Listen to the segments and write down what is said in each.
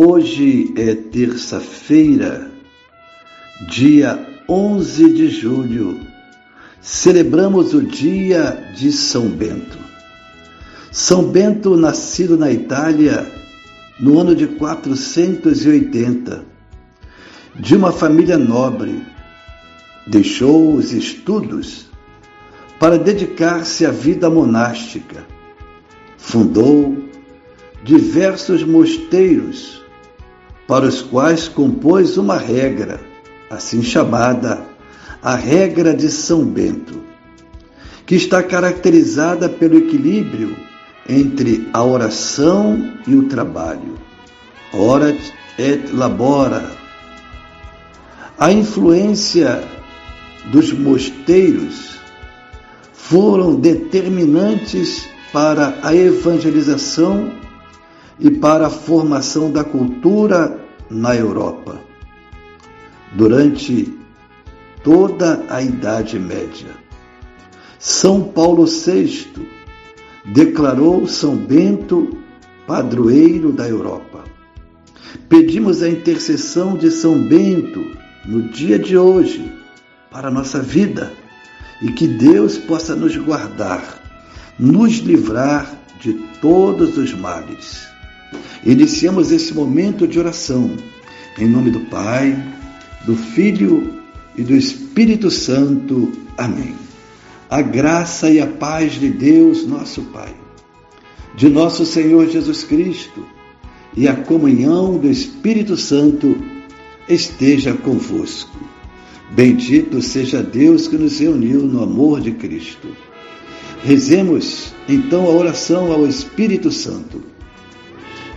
Hoje é terça-feira, dia 11 de julho. Celebramos o dia de São Bento. São Bento, nascido na Itália no ano de 480, de uma família nobre, deixou os estudos para dedicar-se à vida monástica. Fundou diversos mosteiros para os quais compôs uma regra, assim chamada a regra de São Bento, que está caracterizada pelo equilíbrio entre a oração e o trabalho. Orat et labora. A influência dos mosteiros foram determinantes para a evangelização e para a formação da cultura na Europa. Durante toda a Idade Média, São Paulo VI declarou São Bento padroeiro da Europa. Pedimos a intercessão de São Bento no dia de hoje para a nossa vida e que Deus possa nos guardar, nos livrar de todos os males. Iniciamos esse momento de oração em nome do Pai, do Filho e do Espírito Santo. Amém. A graça e a paz de Deus, nosso Pai, de nosso Senhor Jesus Cristo e a comunhão do Espírito Santo esteja convosco. Bendito seja Deus que nos reuniu no amor de Cristo. Rezemos então a oração ao Espírito Santo.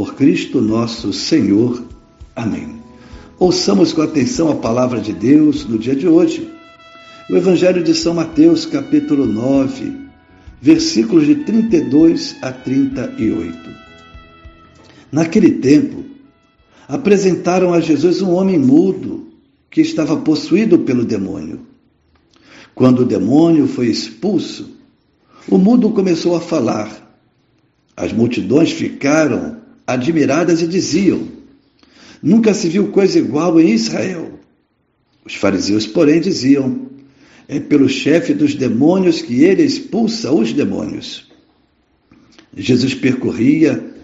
por Cristo nosso Senhor. Amém. Ouçamos com atenção a palavra de Deus no dia de hoje. O Evangelho de São Mateus, capítulo 9, versículos de 32 a 38. Naquele tempo, apresentaram a Jesus um homem mudo que estava possuído pelo demônio. Quando o demônio foi expulso, o mudo começou a falar. As multidões ficaram admiradas e diziam: Nunca se viu coisa igual em Israel. Os fariseus, porém, diziam: É pelo chefe dos demônios que ele expulsa os demônios. Jesus percorria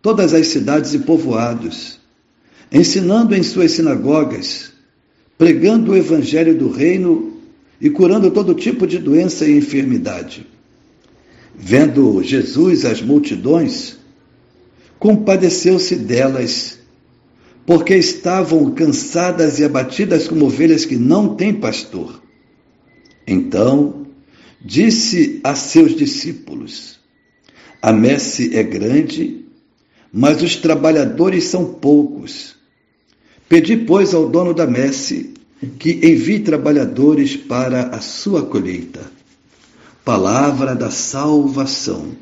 todas as cidades e povoados, ensinando em suas sinagogas, pregando o evangelho do reino e curando todo tipo de doença e enfermidade. Vendo Jesus as multidões, compadeceu-se delas, porque estavam cansadas e abatidas como ovelhas que não têm pastor. Então disse a seus discípulos: A messe é grande, mas os trabalhadores são poucos. Pedi, pois, ao dono da messe que envie trabalhadores para a sua colheita. Palavra da salvação.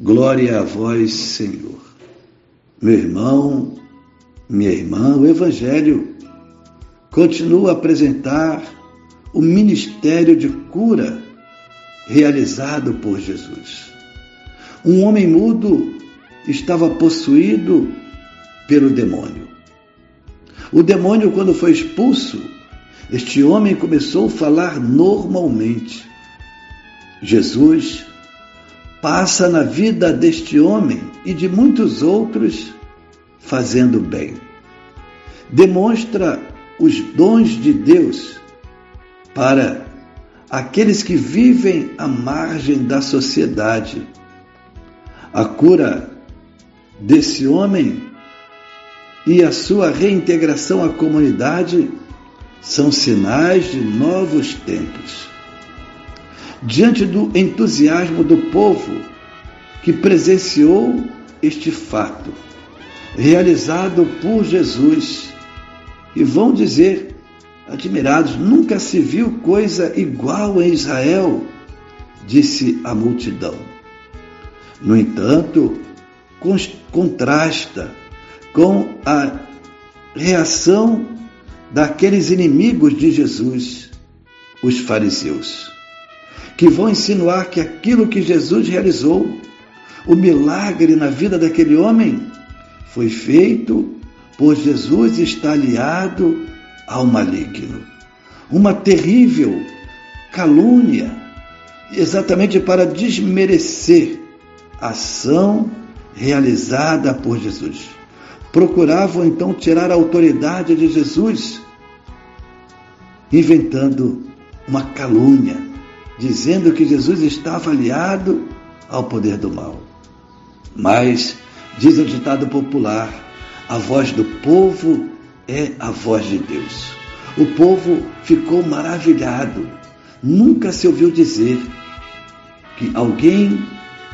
Glória a vós, Senhor. Meu irmão, minha irmã, o Evangelho continua a apresentar o ministério de cura realizado por Jesus. Um homem mudo estava possuído pelo demônio. O demônio, quando foi expulso, este homem começou a falar normalmente. Jesus passa na vida deste homem e de muitos outros fazendo bem. Demonstra os dons de Deus para aqueles que vivem à margem da sociedade. A cura desse homem e a sua reintegração à comunidade são sinais de novos tempos. Diante do entusiasmo do povo que presenciou este fato, realizado por Jesus, e vão dizer, admirados, nunca se viu coisa igual em Israel, disse a multidão. No entanto, contrasta com a reação daqueles inimigos de Jesus, os fariseus, que vão insinuar que aquilo que Jesus realizou, o milagre na vida daquele homem, foi feito por Jesus estar aliado ao maligno. Uma terrível calúnia, exatamente para desmerecer a ação realizada por Jesus. Procuravam então tirar a autoridade de Jesus, inventando uma calúnia, dizendo que Jesus estava aliado ao poder do mal. Mas, diz o ditado popular, a voz do povo é a voz de Deus. O povo ficou maravilhado. Nunca se ouviu dizer que alguém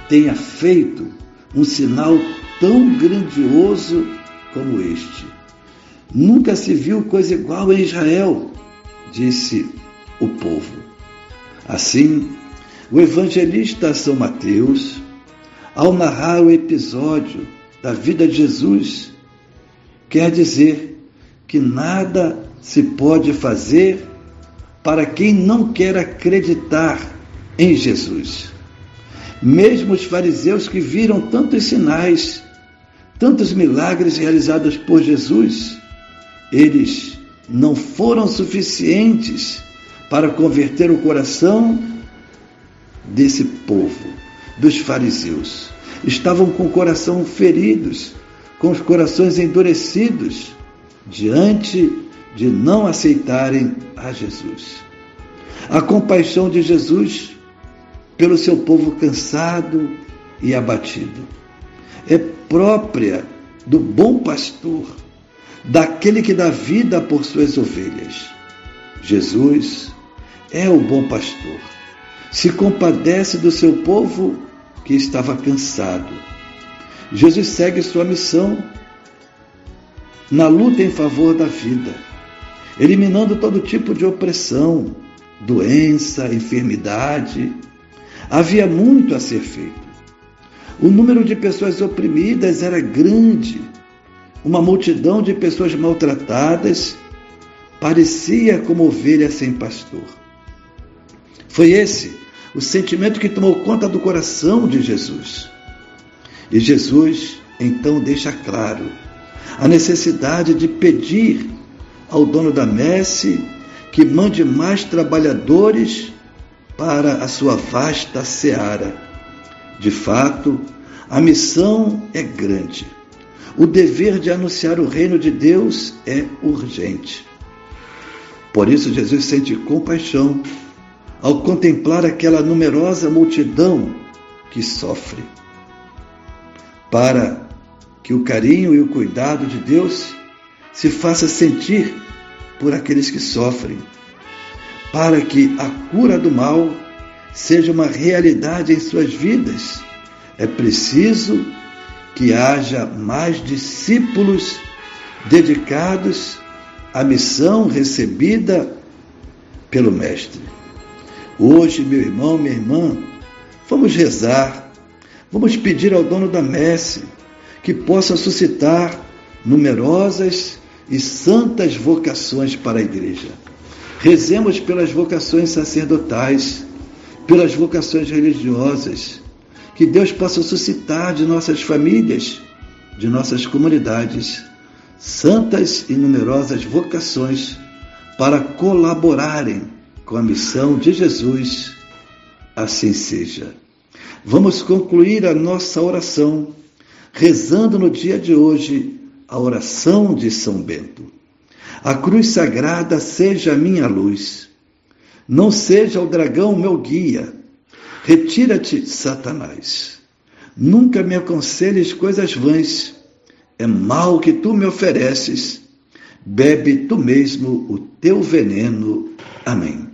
tenha feito um sinal tão grandioso como este. Nunca se viu coisa igual em Israel, disse o povo. Assim, o evangelista São Mateus, ao narrar o episódio da vida de Jesus, quer dizer que nada se pode fazer para quem não quer acreditar em Jesus. Mesmo os fariseus que viram tantos sinais, tantos milagres realizados por Jesus, eles não foram suficientes para converter o coração desse povo, dos fariseus. Estavam com o coração feridos, com os corações endurecidos diante de não aceitarem a Jesus. A compaixão de Jesus pelo seu povo cansado e abatido. É própria do bom pastor, daquele que dá vida por suas ovelhas. Jesus é o bom pastor. Se compadece do seu povo que estava cansado. Jesus segue sua missão na luta em favor da vida, eliminando todo tipo de opressão, doença, enfermidade, Havia muito a ser feito. O número de pessoas oprimidas era grande. Uma multidão de pessoas maltratadas parecia como ovelha sem pastor. Foi esse o sentimento que tomou conta do coração de Jesus. E Jesus então deixa claro a necessidade de pedir ao dono da messe que mande mais trabalhadores para a sua vasta seara. De fato, a missão é grande. O dever de anunciar o reino de Deus é urgente. Por isso, Jesus sente compaixão ao contemplar aquela numerosa multidão que sofre. Para que o carinho e o cuidado de Deus se faça sentir por aqueles que sofrem para que a cura do mal seja uma realidade em suas vidas, é preciso que haja mais discípulos dedicados à missão recebida pelo Mestre. Hoje, meu irmão, minha irmã, vamos rezar, vamos pedir ao dono da messe que possa suscitar numerosas e santas vocações para a igreja. Rezemos pelas vocações sacerdotais, pelas vocações religiosas, que Deus possa suscitar de nossas famílias, de nossas comunidades, santas e numerosas vocações para colaborarem com a missão de Jesus. Assim seja. Vamos concluir a nossa oração rezando no dia de hoje a oração de São Bento. A cruz sagrada seja a minha luz. Não seja o dragão meu guia. Retira-te, Satanás. Nunca me aconselhes coisas vãs. É mal que tu me ofereces. Bebe tu mesmo o teu veneno. Amém